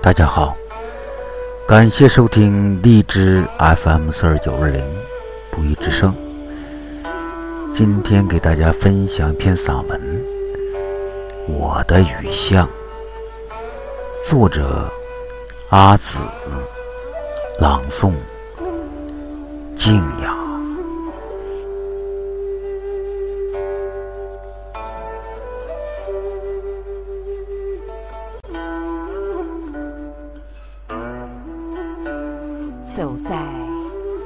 大家好，感谢收听荔枝 FM 四二九二零不遇之声。今天给大家分享一篇散文《我的雨巷》，作者阿紫，朗诵静雅。走在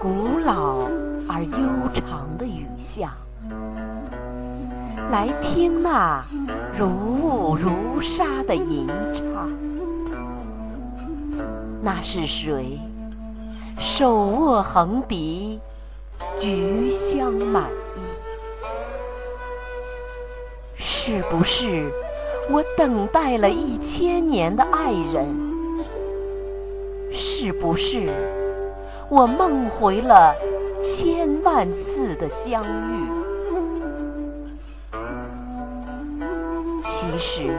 古老而悠长的雨巷，来听那如雾如纱的吟唱。那是谁手握横笛，菊香满溢？是不是我等待了一千年的爱人？是不是？我梦回了千万次的相遇，其实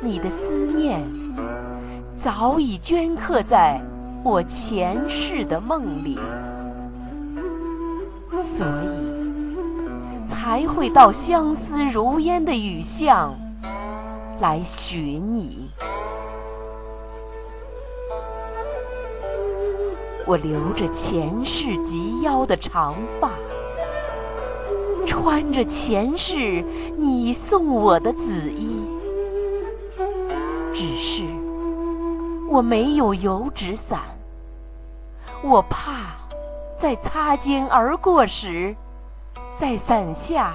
你的思念早已镌刻在我前世的梦里，所以才会到相思如烟的雨巷来寻你。我留着前世及腰的长发，穿着前世你送我的紫衣，只是我没有油纸伞，我怕在擦肩而过时，在伞下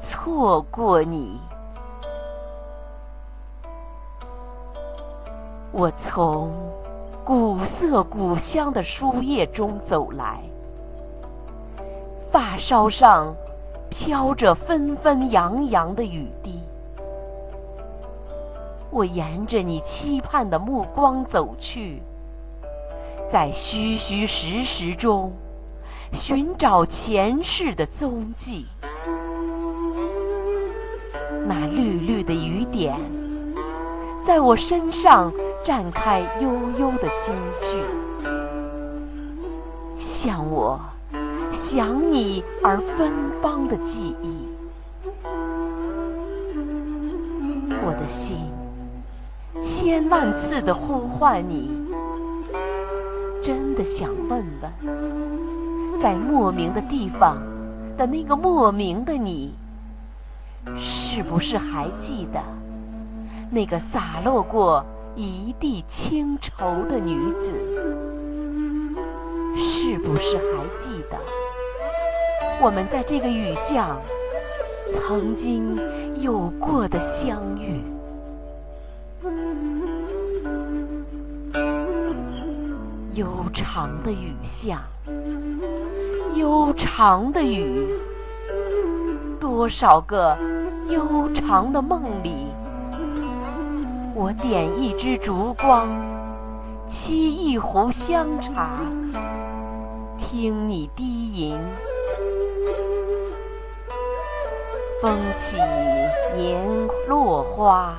错过你。我从。古色古香的书页中走来，发梢上飘着纷纷扬扬的雨滴。我沿着你期盼的目光走去，在虚虚实实中寻找前世的踪迹。那绿绿的雨点，在我身上。绽开悠悠的心绪，像我想你而芬芳的记忆。我的心千万次的呼唤你，真的想问问，在莫名的地方的那个莫名的你，是不是还记得那个洒落过？一地清愁的女子，是不是还记得我们在这个雨巷曾经有过的相遇？悠长的雨巷，悠长的雨，多少个悠长的梦里。我点一支烛光，沏一壶香茶，听你低吟。风起年落花，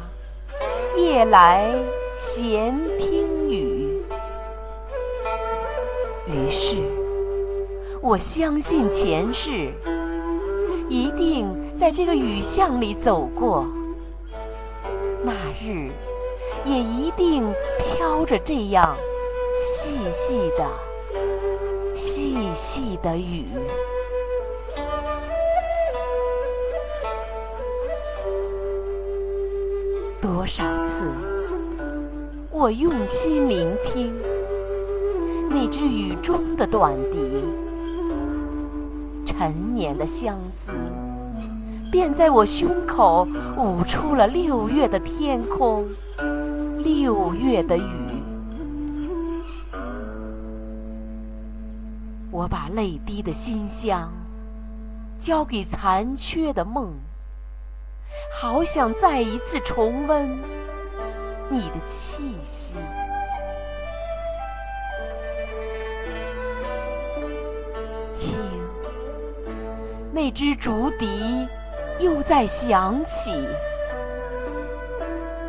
夜来闲听雨。于是，我相信前世一定在这个雨巷里走过。那日，也一定飘着这样细细的、细细的雨。多少次，我用心聆听那只雨中的短笛，陈年的相思。便在我胸口舞出了六月的天空，六月的雨。我把泪滴的馨香交给残缺的梦，好想再一次重温你的气息。听，那支竹笛。又在响起，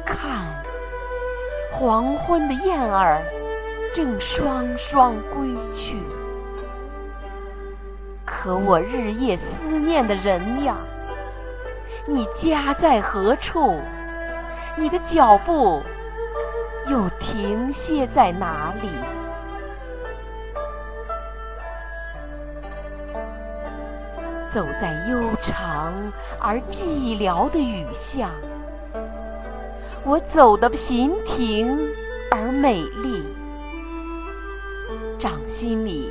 看黄昏的燕儿正双双归去，可我日夜思念的人呀，你家在何处？你的脚步又停歇在哪里？走在悠长而寂寥的雨巷。我走得平平而美丽，掌心里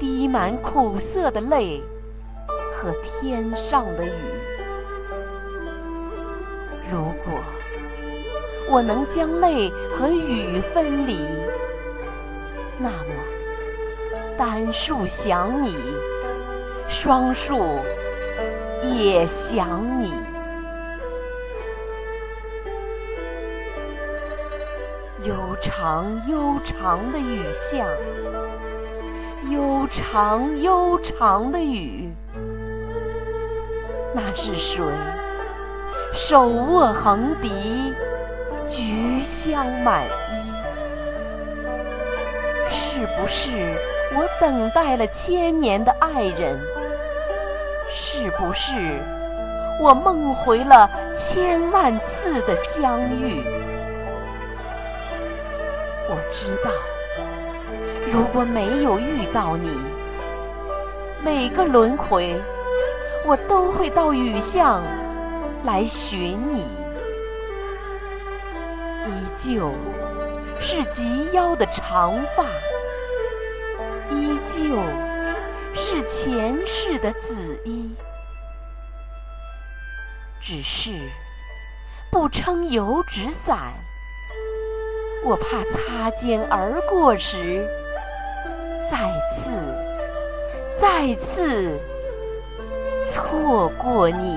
滴满苦涩的泪和天上的雨。如果我能将泪和雨分离，那么单数想你，双树也想你。悠长悠长的雨巷，悠长悠长的雨。那是谁手握横笛，菊香满衣？是不是我等待了千年的爱人？是不是我梦回了千万次的相遇？我知道，如果没有遇到你，每个轮回我都会到雨巷来寻你。依旧是及腰的长发，依旧是前世的紫衣，只是不撑油纸伞。我怕擦肩而过时，再次、再次错过你。